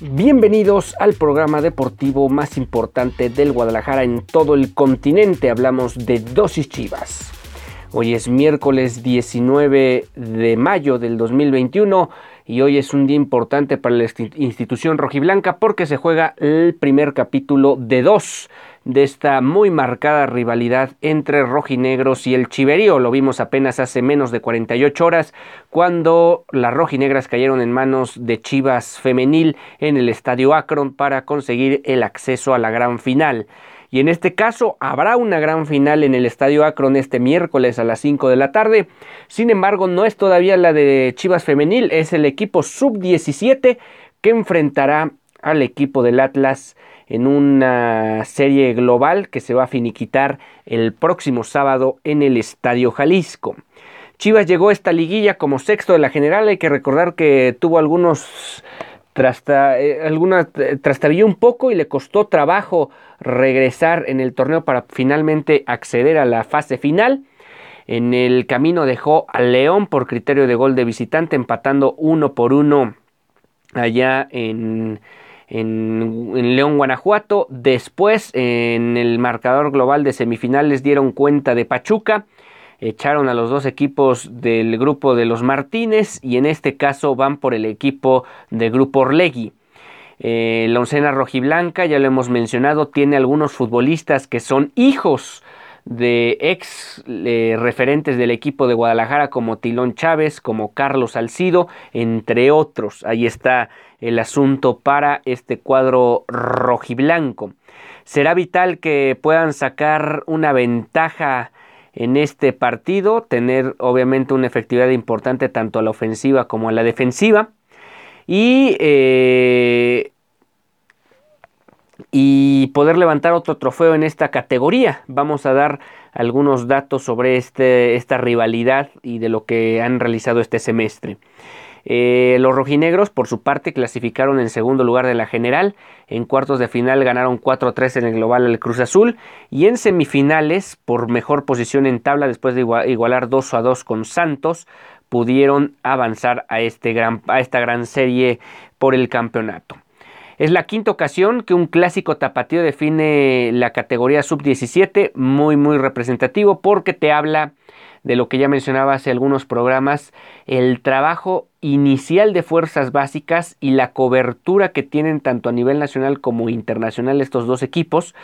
Bienvenidos al programa deportivo más importante del Guadalajara en todo el continente. Hablamos de dosis chivas. Hoy es miércoles 19 de mayo del 2021 y hoy es un día importante para la institución rojiblanca porque se juega el primer capítulo de dos de esta muy marcada rivalidad entre rojinegros y el chiverío. Lo vimos apenas hace menos de 48 horas cuando las rojinegras cayeron en manos de Chivas femenil en el estadio Akron para conseguir el acceso a la gran final. Y en este caso habrá una gran final en el Estadio Akron este miércoles a las 5 de la tarde. Sin embargo, no es todavía la de Chivas Femenil, es el equipo sub-17 que enfrentará al equipo del Atlas en una serie global que se va a finiquitar el próximo sábado en el Estadio Jalisco. Chivas llegó a esta liguilla como sexto de la general. Hay que recordar que tuvo algunos trasta, eh, eh, trastabilló un poco y le costó trabajo regresar en el torneo para finalmente acceder a la fase final. En el camino dejó al León por criterio de gol de visitante, empatando uno por uno allá en, en, León, Guanajuato. Después, en el marcador global de semifinales, dieron cuenta de Pachuca. Echaron a los dos equipos del grupo de los Martínez y en este caso van por el equipo del grupo Orlegui. Eh, la oncena rojiblanca, ya lo hemos mencionado, tiene algunos futbolistas que son hijos de ex eh, referentes del equipo de Guadalajara como Tilón Chávez, como Carlos Salcido, entre otros. Ahí está el asunto para este cuadro rojiblanco. Será vital que puedan sacar una ventaja en este partido, tener obviamente una efectividad importante tanto a la ofensiva como a la defensiva. Y eh, poder levantar otro trofeo en esta categoría. Vamos a dar algunos datos sobre este, esta rivalidad y de lo que han realizado este semestre. Eh, los rojinegros, por su parte, clasificaron en segundo lugar de la general. En cuartos de final ganaron 4-3 en el global al Cruz Azul. Y en semifinales, por mejor posición en tabla, después de igualar 2 a 2 con Santos, pudieron avanzar a, este gran, a esta gran serie por el campeonato. Es la quinta ocasión que un clásico tapatío define la categoría sub-17, muy muy representativo porque te habla de lo que ya mencionaba hace algunos programas, el trabajo inicial de fuerzas básicas y la cobertura que tienen tanto a nivel nacional como internacional estos dos equipos.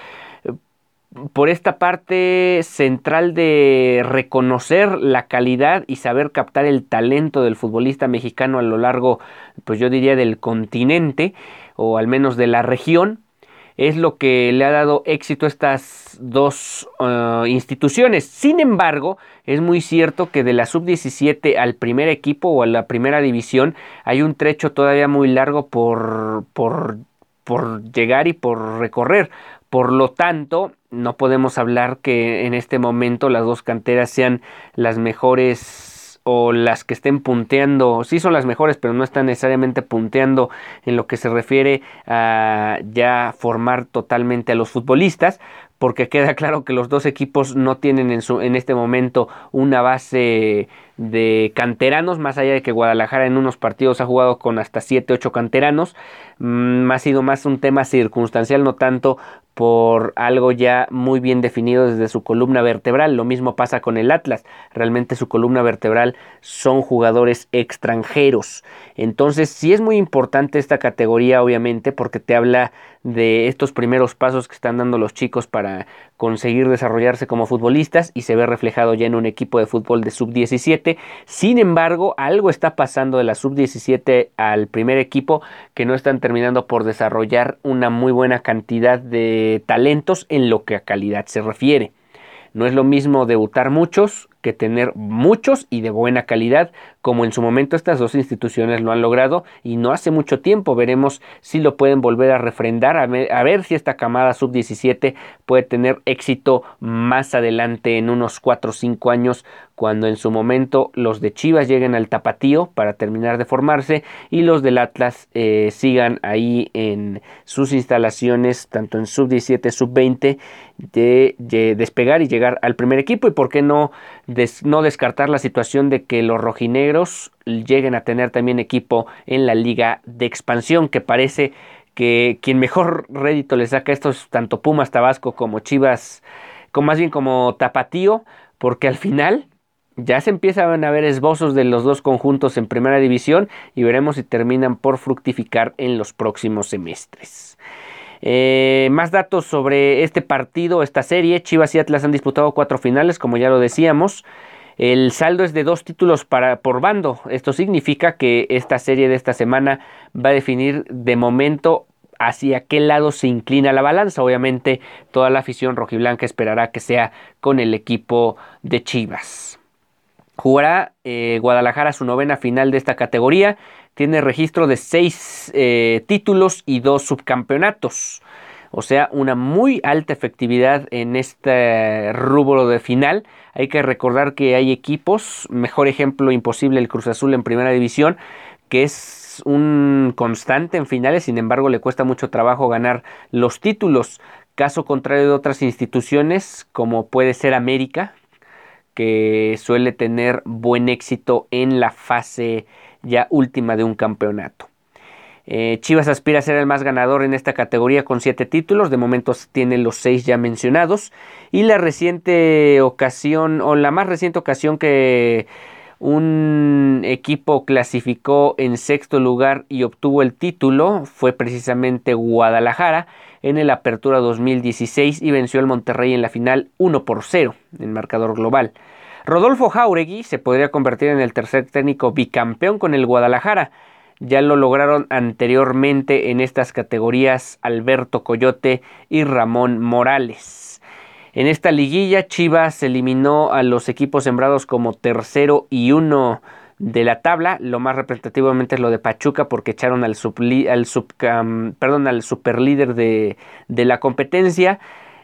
Por esta parte central de reconocer la calidad y saber captar el talento del futbolista mexicano a lo largo, pues yo diría, del continente o al menos de la región, es lo que le ha dado éxito a estas dos uh, instituciones. Sin embargo, es muy cierto que de la sub-17 al primer equipo o a la primera división hay un trecho todavía muy largo por, por, por llegar y por recorrer. Por lo tanto, no podemos hablar que en este momento las dos canteras sean las mejores o las que estén punteando, sí son las mejores, pero no están necesariamente punteando en lo que se refiere a ya formar totalmente a los futbolistas, porque queda claro que los dos equipos no tienen en, su, en este momento una base de canteranos, más allá de que Guadalajara en unos partidos ha jugado con hasta 7, 8 canteranos, mm, ha sido más un tema circunstancial, no tanto por algo ya muy bien definido desde su columna vertebral. Lo mismo pasa con el Atlas. Realmente su columna vertebral son jugadores extranjeros. Entonces sí es muy importante esta categoría obviamente porque te habla de estos primeros pasos que están dando los chicos para conseguir desarrollarse como futbolistas y se ve reflejado ya en un equipo de fútbol de sub-17. Sin embargo, algo está pasando de la sub-17 al primer equipo que no están terminando por desarrollar una muy buena cantidad de talentos en lo que a calidad se refiere. No es lo mismo debutar muchos que tener muchos y de buena calidad, como en su momento estas dos instituciones lo han logrado y no hace mucho tiempo. Veremos si lo pueden volver a refrendar, a ver, si esta camada sub-17 puede tener éxito más adelante en unos 4 o 5 años cuando en su momento los de Chivas lleguen al tapatío para terminar de formarse y los del Atlas eh, sigan ahí en sus instalaciones, tanto en sub-17, sub-20, de, despegar y llegar al primer equipo y por qué no, no descartar la situación de que los rojinegros lleguen a tener también equipo en la liga de expansión que parece que quien mejor rédito le saca esto es tanto Pumas Tabasco como Chivas, como más bien como Tapatío, porque al final ya se empiezan a ver esbozos de los dos conjuntos en primera división y veremos si terminan por fructificar en los próximos semestres. Eh, más datos sobre este partido, esta serie. Chivas y Atlas han disputado cuatro finales, como ya lo decíamos. El saldo es de dos títulos para, por bando. Esto significa que esta serie de esta semana va a definir de momento hacia qué lado se inclina la balanza. Obviamente toda la afición rojiblanca esperará que sea con el equipo de Chivas. Jugará eh, Guadalajara su novena final de esta categoría tiene registro de seis eh, títulos y dos subcampeonatos. O sea, una muy alta efectividad en este rubro de final. Hay que recordar que hay equipos, mejor ejemplo imposible el Cruz Azul en primera división, que es un constante en finales, sin embargo le cuesta mucho trabajo ganar los títulos. Caso contrario de otras instituciones, como puede ser América, que suele tener buen éxito en la fase ya última de un campeonato. Eh, Chivas aspira a ser el más ganador en esta categoría con siete títulos, de momento tiene los seis ya mencionados. Y la reciente ocasión, o la más reciente ocasión que un equipo clasificó en sexto lugar y obtuvo el título fue precisamente Guadalajara en el Apertura 2016 y venció al Monterrey en la final 1 por 0 en marcador global. Rodolfo Jauregui se podría convertir en el tercer técnico bicampeón con el Guadalajara. Ya lo lograron anteriormente en estas categorías Alberto Coyote y Ramón Morales. En esta liguilla Chivas eliminó a los equipos sembrados como tercero y uno de la tabla. Lo más representativamente es lo de Pachuca porque echaron al, al, perdón, al superlíder de, de la competencia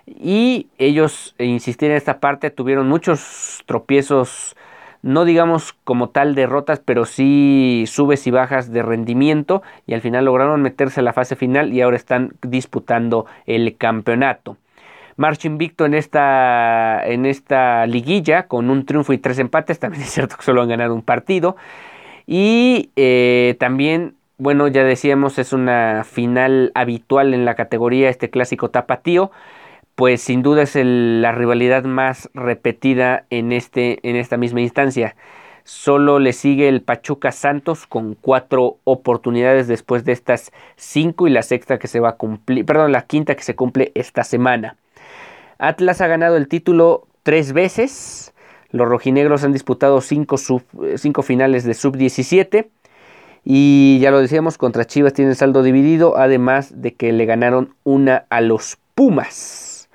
y ellos, e insistir en esta parte, tuvieron muchos tropiezos, no digamos como tal derrotas, pero sí subes y bajas de rendimiento y al final lograron meterse a la fase final y ahora están disputando el campeonato. Marcha invicto en esta, en esta liguilla con un triunfo y tres empates, también es cierto que solo han ganado un partido. Y eh, también bueno, ya decíamos, es una final habitual en la categoría, este clásico tapatío pues sin duda es la rivalidad más repetida en, este, en esta misma instancia. Solo le sigue el Pachuca Santos con cuatro oportunidades después de estas cinco y la sexta que se va a cumplir, perdón, la quinta que se cumple esta semana. Atlas ha ganado el título tres veces. Los rojinegros han disputado cinco, cinco finales de sub-17. Y ya lo decíamos, contra Chivas tienen saldo dividido, además de que le ganaron una a los Pumas.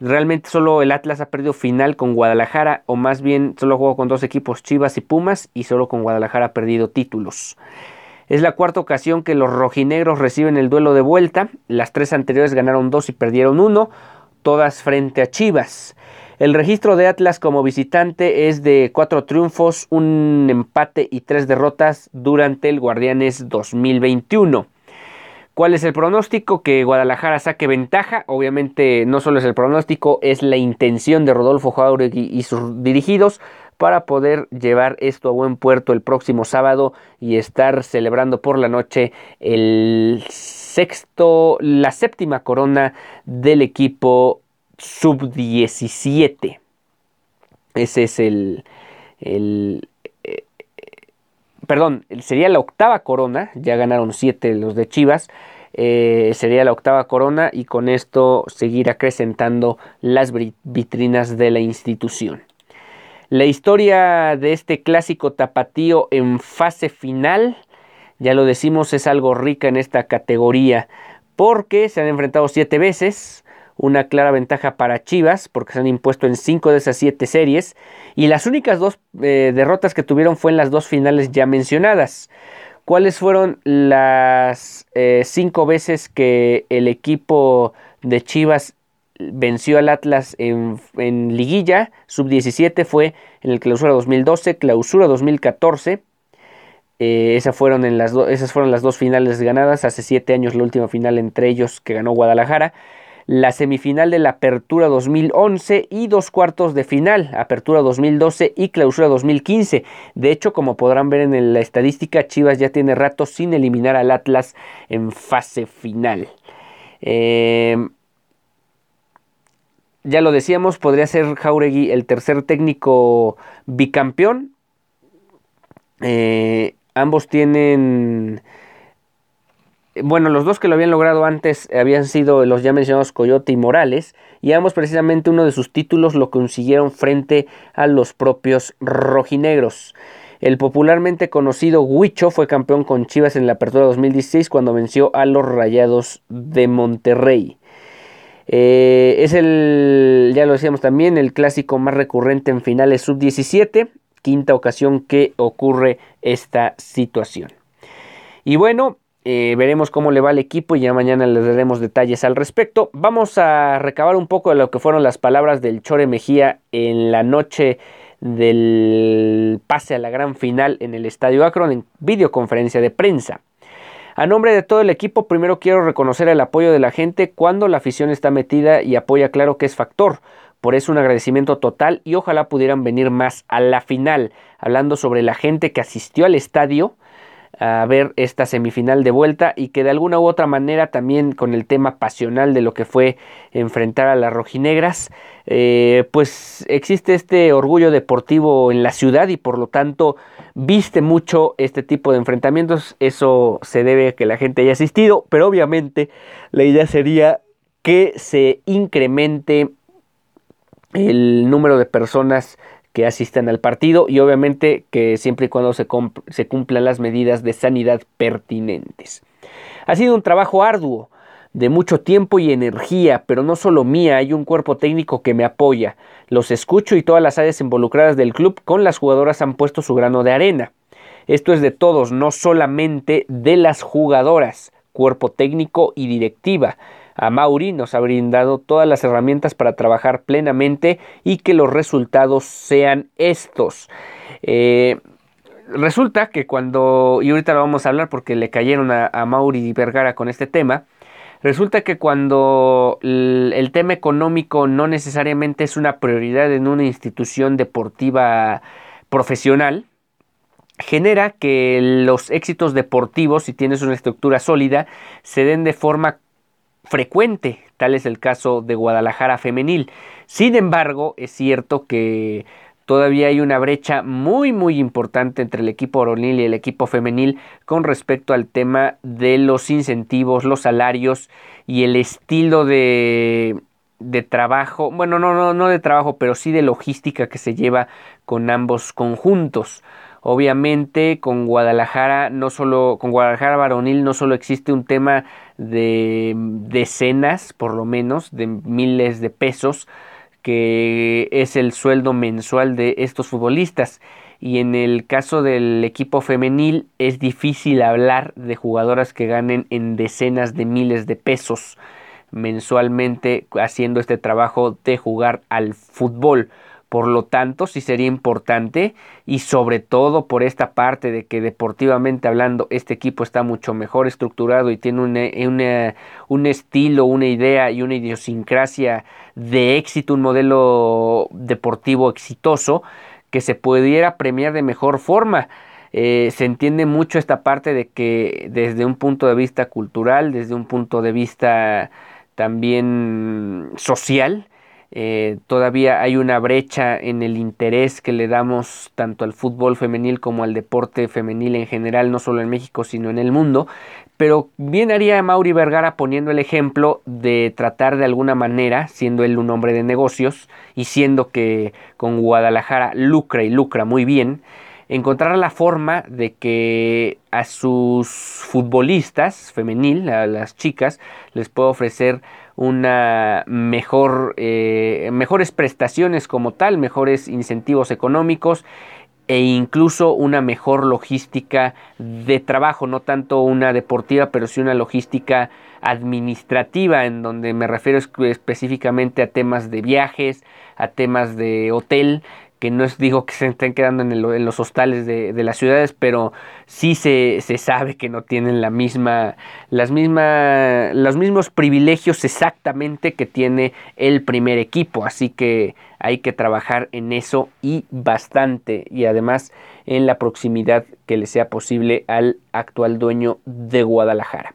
Realmente solo el Atlas ha perdido final con Guadalajara, o más bien solo jugó con dos equipos, Chivas y Pumas, y solo con Guadalajara ha perdido títulos. Es la cuarta ocasión que los rojinegros reciben el duelo de vuelta. Las tres anteriores ganaron dos y perdieron uno, todas frente a Chivas. El registro de Atlas como visitante es de cuatro triunfos, un empate y tres derrotas durante el Guardianes 2021. ¿Cuál es el pronóstico? Que Guadalajara saque ventaja. Obviamente no solo es el pronóstico, es la intención de Rodolfo Jauregui y sus dirigidos para poder llevar esto a buen puerto el próximo sábado y estar celebrando por la noche el sexto, la séptima corona del equipo sub-17. Ese es el, el, perdón, sería la octava corona, ya ganaron siete los de Chivas, eh, sería la octava corona y con esto seguir acrecentando las vitrinas de la institución. La historia de este clásico tapatío en fase final, ya lo decimos, es algo rica en esta categoría porque se han enfrentado siete veces, una clara ventaja para Chivas, porque se han impuesto en cinco de esas siete series, y las únicas dos eh, derrotas que tuvieron fue en las dos finales ya mencionadas. ¿Cuáles fueron las eh, cinco veces que el equipo de Chivas venció al Atlas en, liguilla? Sub-17 fue en el clausura 2012, clausura 2014. Eh, esas, fueron en las esas fueron las dos finales ganadas. Hace siete años la última final entre ellos que ganó Guadalajara la semifinal de la Apertura 2011 y dos cuartos de final, Apertura 2012 y Clausura 2015. De hecho, como podrán ver en la estadística, Chivas ya tiene rato sin eliminar al Atlas en fase final. Eh, ya lo decíamos, podría ser Jauregui el tercer técnico bicampeón. Eh, ambos tienen bueno, los dos que lo habían logrado antes habían sido los ya mencionados Coyote y Morales, y ambos precisamente uno de sus títulos lo consiguieron frente a los propios rojinegros. El popularmente conocido Huicho fue campeón con Chivas en la apertura 2016 cuando venció a los Rayados de Monterrey. Eh, es el, ya lo decíamos también, el clásico más recurrente en finales sub-17, quinta ocasión que ocurre esta situación. Y bueno, eh, veremos cómo le va al equipo y ya mañana les daremos detalles al respecto. Vamos a recabar un poco de lo que fueron las palabras del Chore Mejía en la noche del pase a la gran final en el Estadio Akron en videoconferencia de prensa. A nombre de todo el equipo, primero quiero reconocer el apoyo de la gente cuando la afición está metida y apoya claro que es factor. Por eso un agradecimiento total y ojalá pudieran venir más a la final, hablando sobre la gente que asistió al estadio a ver esta semifinal de vuelta y que de alguna u otra manera también con el tema pasional de lo que fue enfrentar a las rojinegras, eh, pues existe este orgullo deportivo en la ciudad y por lo tanto viste mucho este tipo de enfrentamientos. Eso se debe a que la gente haya asistido, pero obviamente la idea sería que se incremente el número de personas que asistan al partido y obviamente que siempre y cuando se, se cumplan las medidas de sanidad pertinentes. Ha sido un trabajo arduo, de mucho tiempo y energía, pero no solo mía, hay un cuerpo técnico que me apoya. Los escucho y todas las áreas involucradas del club con las jugadoras han puesto su grano de arena. Esto es de todos, no solamente de las jugadoras, cuerpo técnico y directiva a Mauri nos ha brindado todas las herramientas para trabajar plenamente y que los resultados sean estos. Eh, resulta que cuando, y ahorita lo vamos a hablar porque le cayeron a, Mauri Vergara con este tema, resulta que cuando el, tema económico no necesariamente es una prioridad en una institución deportiva profesional, genera que los éxitos deportivos, si tienes una estructura sólida, se den de forma frecuente, tal es el caso de Guadalajara femenil. Sin embargo, es cierto que todavía hay una brecha muy muy importante entre el equipo varonil y el equipo femenil con respecto al tema de los incentivos, los salarios y el estilo de, de trabajo, bueno, no, no, no de trabajo, pero sí de logística que se lleva con ambos conjuntos. Obviamente con Guadalajara no solo con Guadalajara varonil no solo existe un tema de decenas, por lo menos, de miles de pesos, que es el sueldo mensual de estos futbolistas. Y en el caso del equipo femenil es difícil hablar de jugadoras que ganen en decenas de miles de pesos mensualmente haciendo este trabajo de jugar al fútbol. Por lo tanto, sí sería importante y sobre todo por esta parte de que deportivamente hablando este equipo está mucho mejor estructurado y tiene un estilo, una idea y una idiosincrasia de éxito, un modelo deportivo exitoso que se pudiera premiar de mejor forma. Eh, se entiende mucho esta parte de que desde un punto de vista cultural, desde un punto de vista también social, Eh, todavía hay una brecha en el interés que le damos tanto al fútbol femenil como al deporte femenil en general, no solo en México, sino en el mundo. Pero bien haría Mauri Vergara poniendo el ejemplo de tratar de alguna manera, siendo él un hombre de negocios y siendo que con Guadalajara lucra y lucra muy bien, encontrar la forma de que a sus futbolistas femenil, a las chicas, les pueda ofrecer una mejor, eh, mejores prestaciones como tal, mejores incentivos económicos e incluso una mejor logística de trabajo, no tanto una deportiva, pero sí una logística administrativa, en donde me refiero específicamente a temas de viajes, a temas de hotel, que no es digo que se estén quedando en, los hostales de, las ciudades, pero sí se, sabe que no tienen la misma, las misma, los mismos privilegios exactamente que tiene el primer equipo. Así que hay que trabajar en eso y bastante. Y además en la proximidad que le sea posible al actual dueño de Guadalajara.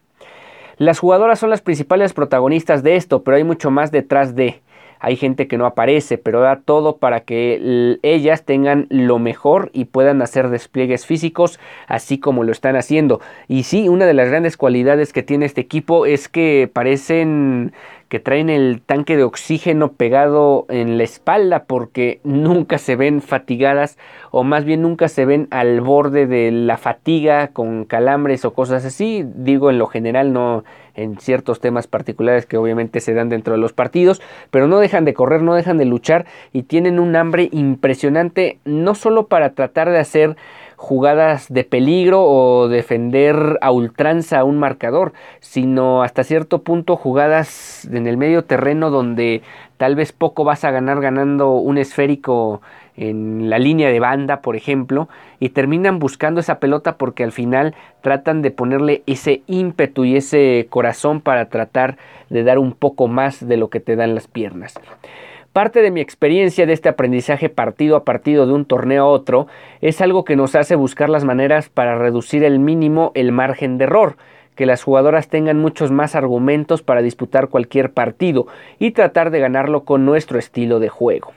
Las jugadoras son las principales protagonistas de esto, pero hay mucho más detrás de hay gente que no aparece, pero da todo para que ellas tengan lo mejor y puedan hacer despliegues físicos así como lo están haciendo. Y sí, una de las grandes cualidades que tiene este equipo es que parecen que traen el tanque de oxígeno pegado en la espalda porque nunca se ven fatigadas o más bien nunca se ven al borde de la fatiga con calambres o cosas así. Digo en lo general, no en ciertos temas particulares que obviamente se dan dentro de los partidos, pero no dejan de correr, no dejan de luchar y tienen un hambre impresionante no solo para tratar de hacer jugadas de peligro o defender a ultranza a un marcador, sino hasta cierto punto jugadas en el medio terreno donde tal vez poco vas a ganar ganando un esférico en la línea de banda, por ejemplo, y terminan buscando esa pelota porque al final tratan de ponerle ese ímpetu y ese corazón para tratar de dar un poco más de lo que te dan las piernas. Parte de mi experiencia de este aprendizaje partido a partido de un torneo a otro es algo que nos hace buscar las maneras para reducir el mínimo el margen de error, que las jugadoras tengan muchos más argumentos para disputar cualquier partido y tratar de ganarlo con nuestro estilo de juego.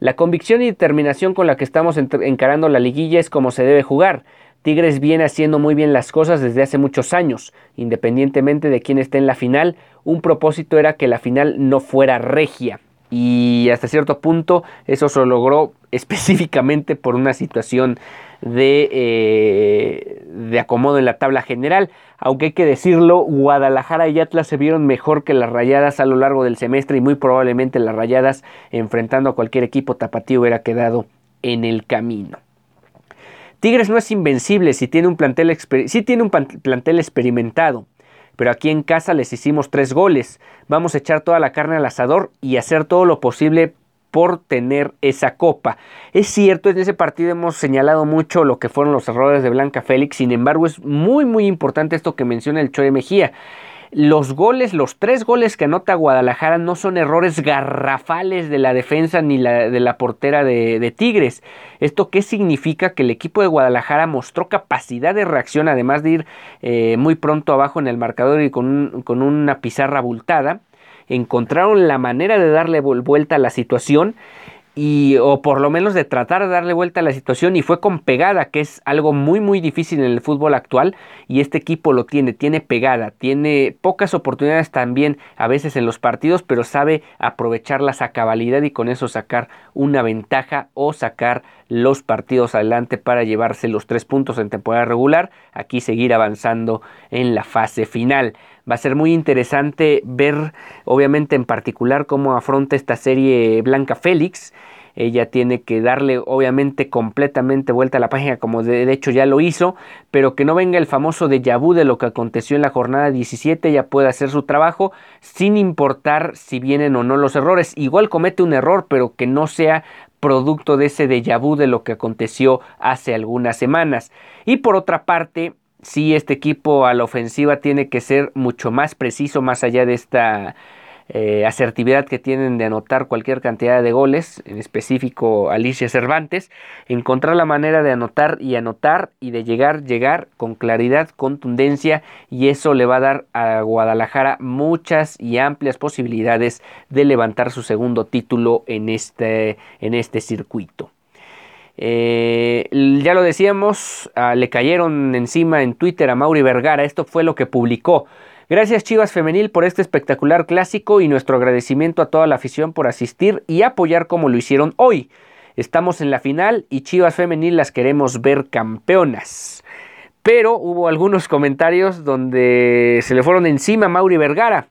La convicción y determinación con la que estamos encarando la liguilla es como se debe jugar. Tigres viene haciendo muy bien las cosas desde hace muchos años. Independientemente de quién esté en la final, un propósito era que la final no fuera regia y hasta cierto punto eso se logró específicamente por una situación de, eh, de acomodo en la tabla general. Aunque hay que decirlo, Guadalajara y Atlas se vieron mejor que las rayadas a lo largo del semestre y muy probablemente las rayadas enfrentando a cualquier equipo tapatío hubiera quedado en el camino. Tigres no es invencible si tiene un plantel, si tiene un plantel experimentado pero aquí en casa les hicimos tres goles. Vamos a echar toda la carne al asador y hacer todo lo posible por tener esa copa. Es cierto, en ese partido hemos señalado mucho lo que fueron los errores de Blanca Félix, sin embargo es muy muy importante esto que menciona el Chore Mejía los goles, los tres goles que anota Guadalajara no son errores garrafales de la defensa ni de la portera de, Tigres. ¿Esto qué significa? Que el equipo de Guadalajara mostró capacidad de reacción, además de ir eh, muy pronto abajo en el marcador y con, con una pizarra abultada. Encontraron la manera de darle vuelta a la situación y o por lo menos de tratar de darle vuelta a la situación y fue con pegada, que es algo muy muy difícil en el fútbol actual y este equipo lo tiene, tiene pegada, tiene pocas oportunidades también a veces en los partidos, pero sabe aprovecharlas a cabalidad y con eso sacar una ventaja o sacar los partidos adelante para llevarse los tres puntos en temporada regular, aquí seguir avanzando en la fase final. Va a ser muy interesante ver, obviamente en particular, cómo afronta esta serie Blanca Félix. Ella tiene que darle, obviamente, completamente vuelta a la página, como de, hecho ya lo hizo, pero que no venga el famoso de vu de lo que aconteció en la jornada 17. Ella puede hacer su trabajo sin importar si vienen o no los errores. Igual comete un error, pero que no sea producto de ese déjà vu de lo que aconteció hace algunas semanas. Y por otra parte, si este equipo a la ofensiva tiene que ser mucho más preciso más allá de esta eh, asertividad que tienen de anotar cualquier cantidad de goles, en específico Alicia Cervantes, encontrar la manera de anotar y anotar y de llegar, llegar con claridad, contundencia y eso le va a dar a Guadalajara muchas y amplias posibilidades de levantar su segundo título en este, en este circuito. Eh, ya lo decíamos, ah, le cayeron encima en Twitter a Mauri Vergara, esto fue lo que publicó. Gracias Chivas Femenil por este espectacular clásico y nuestro agradecimiento a toda la afición por asistir y apoyar como lo hicieron hoy. Estamos en la final y Chivas Femenil las queremos ver campeonas. Pero hubo algunos comentarios donde se le fueron encima a Mauri Vergara.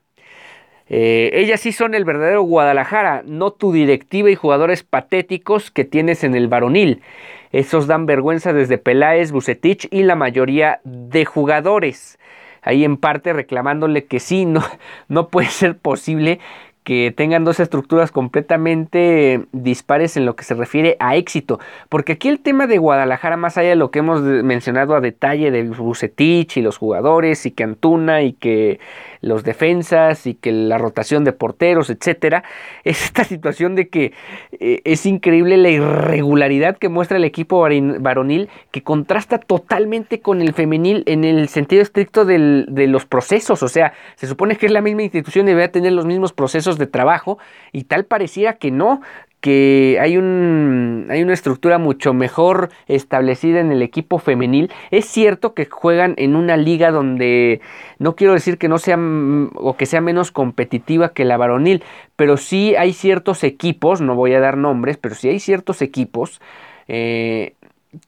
Eh, ellas sí son el verdadero Guadalajara, no tu directiva y jugadores patéticos que tienes en el varonil. Esos dan vergüenza desde Peláez, Bucetich y la mayoría de jugadores ahí en parte reclamándole que sí, no, no puede ser posible que tengan dos estructuras completamente dispares en lo que se refiere a éxito. Porque aquí el tema de Guadalajara, más allá de lo que hemos mencionado a detalle de Bucetich y los jugadores, y que Antuna y que los defensas y que la rotación de porteros, etcétera, es esta situación de que eh, es increíble la irregularidad que muestra el equipo varonil, que contrasta totalmente con el femenil en el sentido estricto de los procesos. O sea, se supone que es la misma institución y debe tener los mismos procesos de trabajo, y tal pareciera que no, que hay, un, hay una estructura mucho mejor establecida en el equipo femenil. Es cierto que juegan en una liga donde no quiero decir que no sea o que sea menos competitiva que la varonil, pero sí hay ciertos equipos, no voy a dar nombres, pero sí hay ciertos equipos eh,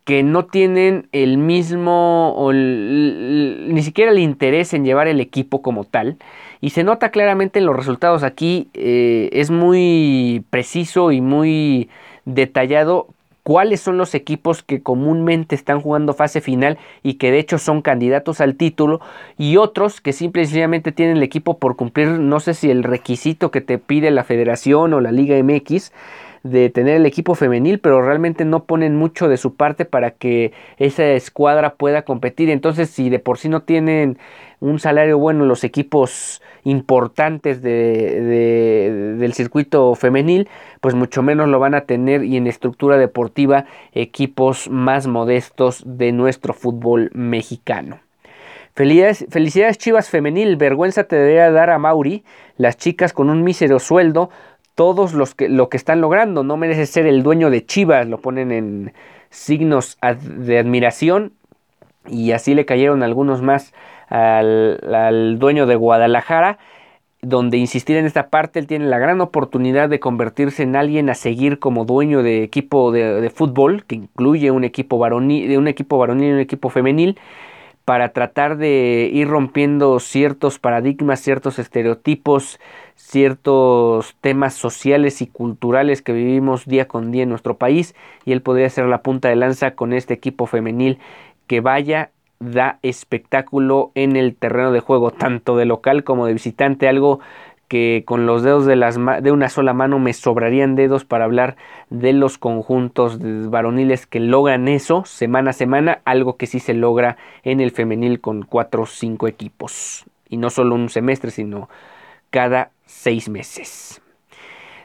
que no tienen el mismo ni siquiera el interés en llevar el equipo como tal y se nota claramente en los resultados. Aquí eh, es muy preciso y muy detallado cuáles son los equipos que comúnmente están jugando fase final y que de hecho son candidatos al título y otros que simplemente tienen el equipo por cumplir no sé si el requisito que te pide la federación o la liga MX de tener el equipo femenil, pero realmente no ponen mucho de su parte para que esa escuadra pueda competir. Entonces, si de por sí no tienen un salario bueno los equipos importantes de, del circuito femenil, pues mucho menos lo van a tener y en estructura deportiva equipos más modestos de nuestro fútbol mexicano. Felicidades, felicidades Chivas Femenil, vergüenza te debería dar a Mauri, las chicas con un mísero sueldo, todos los que, lo que están logrando, no merece ser el dueño de Chivas, lo ponen en signos de admiración y así le cayeron algunos más al, dueño de Guadalajara, donde insistir en esta parte, él tiene la gran oportunidad de convertirse en alguien a seguir como dueño de equipo de, fútbol, que incluye un equipo varonil, un equipo varonil y un equipo femenil, para tratar de ir rompiendo ciertos paradigmas, ciertos estereotipos, ciertos temas sociales y culturales que vivimos día con día en nuestro país y él podría ser la punta de lanza con este equipo femenil que vaya da espectáculo en el terreno de juego, tanto de local como de visitante, algo que con los dedos de, una sola mano me sobrarían dedos para hablar de los conjuntos varoniles que logran eso semana a semana, algo que sí se logra en el femenil con cuatro o cinco equipos, y no solo un semestre, sino cada seis meses.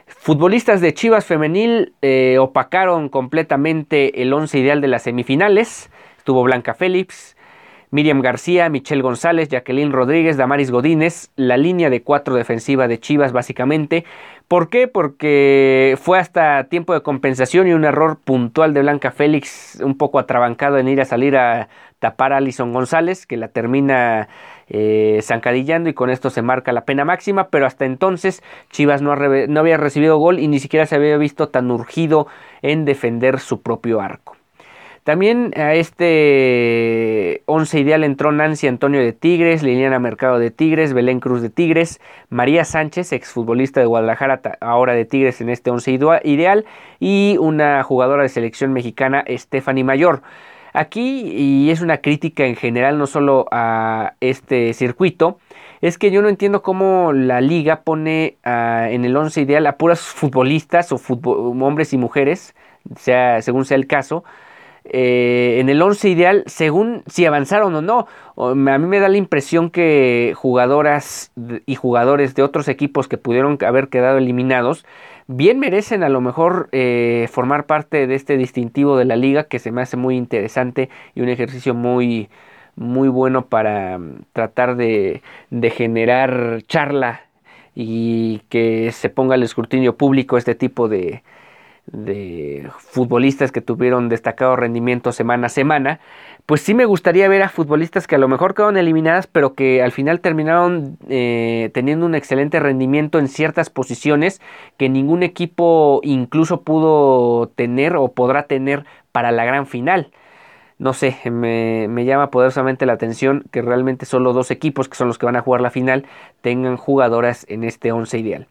Futbolistas de Chivas Femenil eh, opacaron completamente el once ideal de las semifinales. Estuvo Blanca Félix, Miriam García, Michelle González, Jacqueline Rodríguez, Damaris Godínez, la línea de cuatro defensiva de Chivas básicamente. ¿Por qué? Porque fue hasta tiempo de compensación y un error puntual de Blanca Félix, un poco atrabancado en ir a salir a tapar a Alison González, que la termina eh, zancadillando y con esto se marca la pena máxima, pero hasta entonces Chivas no, no había recibido gol y ni siquiera se había visto tan urgido en defender su propio arco. También a este once ideal entró Nancy Antonio de Tigres, Liliana Mercado de Tigres, Belén Cruz de Tigres, María Sánchez, exfutbolista de Guadalajara, ahora de Tigres en este once ideal, y una jugadora de selección mexicana, Stephanie Mayor. Aquí, y es una crítica en general, no solo a este circuito, es que yo no entiendo cómo la liga pone ah, en el once ideal a puras futbolistas o hombres y mujeres, sea, según sea el caso, eh, en el 11 ideal según si avanzaron o no. A mí me da la impresión que jugadoras y jugadores de otros equipos que pudieron haber quedado eliminados bien merecen a lo mejor eh, formar parte de este distintivo de la liga que se me hace muy interesante y un ejercicio muy, muy bueno para mm, tratar de, de generar charla y que se ponga al escrutinio público este tipo de, de futbolistas que tuvieron destacado rendimiento semana a semana, pues sí me gustaría ver a futbolistas que a lo mejor quedaron eliminadas, pero que al final terminaron eh, teniendo un excelente rendimiento en ciertas posiciones que ningún equipo incluso pudo tener o podrá tener para la gran final. No sé, me, me llama poderosamente la atención que realmente solo dos equipos, que son los que van a jugar la final, tengan jugadoras en este once ideal.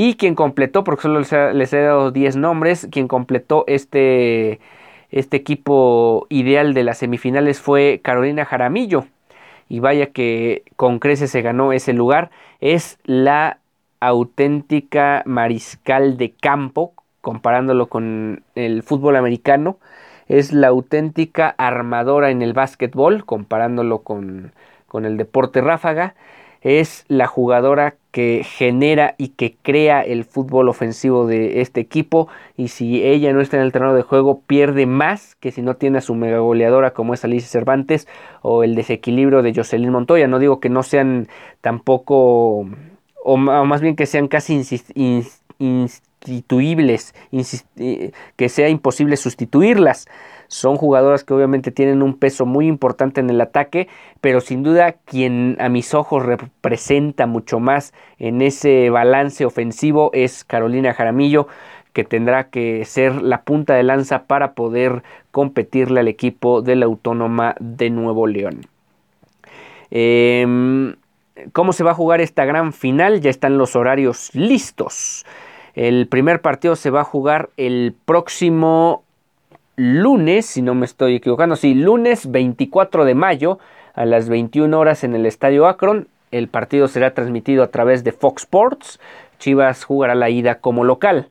Y quien completó, porque solo les he, dado 10 nombres, quien completó este, este equipo ideal de las semifinales fue Carolina Jaramillo. Y vaya que con creces se ganó ese lugar. Es la auténtica mariscal de campo, comparándolo con el fútbol americano. Es la auténtica armadora en el básquetbol, comparándolo con, con el deporte ráfaga es la jugadora que genera y que crea el fútbol ofensivo de este equipo y si ella no está en el terreno de juego pierde más que si no tiene a su mega goleadora como es Alicia Cervantes o el desequilibrio de Jocelyn Montoya. No digo que no sean tampoco o más bien que sean casi instituibles, eh, que sea imposible sustituirlas. Son jugadoras que obviamente tienen un peso muy importante en el ataque, pero sin duda quien a mis ojos representa mucho más en ese balance ofensivo es Carolina Jaramillo que tendrá que ser la punta de lanza para poder competirle al equipo de la Autónoma de Nuevo León. Em, ¿Cómo se va a jugar esta gran final? Ya están los horarios listos. El primer partido se va a jugar el próximo lunes, si no me estoy equivocando, sí, lunes 24 de mayo a las 21 horas en el Estadio Akron. El partido será transmitido a través de Fox Sports. Chivas jugará la ida como local.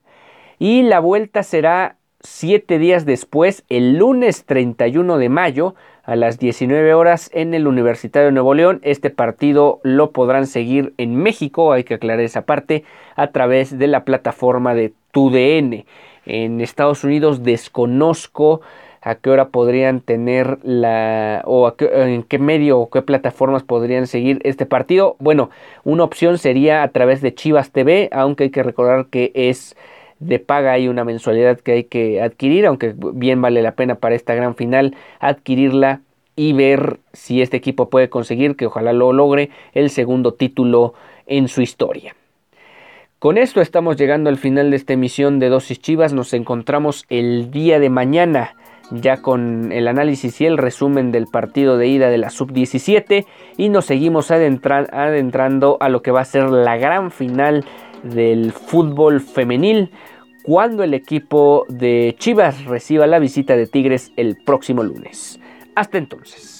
Y la vuelta será siete días después, el lunes 31 de mayo, a las 19 horas en el Universitario de Nuevo León. Este partido lo podrán seguir en México, hay que aclarar esa parte, a través de la plataforma de TUDN. En Estados Unidos desconozco a qué hora podrían tener la o en qué medio o qué plataformas podrían seguir este partido. Bueno, una opción sería a través de Chivas TV, aunque hay que recordar que es de paga hay una mensualidad que hay que adquirir, aunque bien vale la pena para esta gran final adquirirla y ver si este equipo puede conseguir, que ojalá lo logre, el segundo título en su historia. Con esto estamos llegando al final de esta emisión de Dosis Chivas. Nos encontramos el día de mañana ya con el análisis y el resumen del partido de ida de la sub-17 y nos seguimos adentrando a lo que va a ser la gran final del fútbol femenil cuando el equipo de Chivas reciba la visita de Tigres el próximo lunes. Hasta entonces.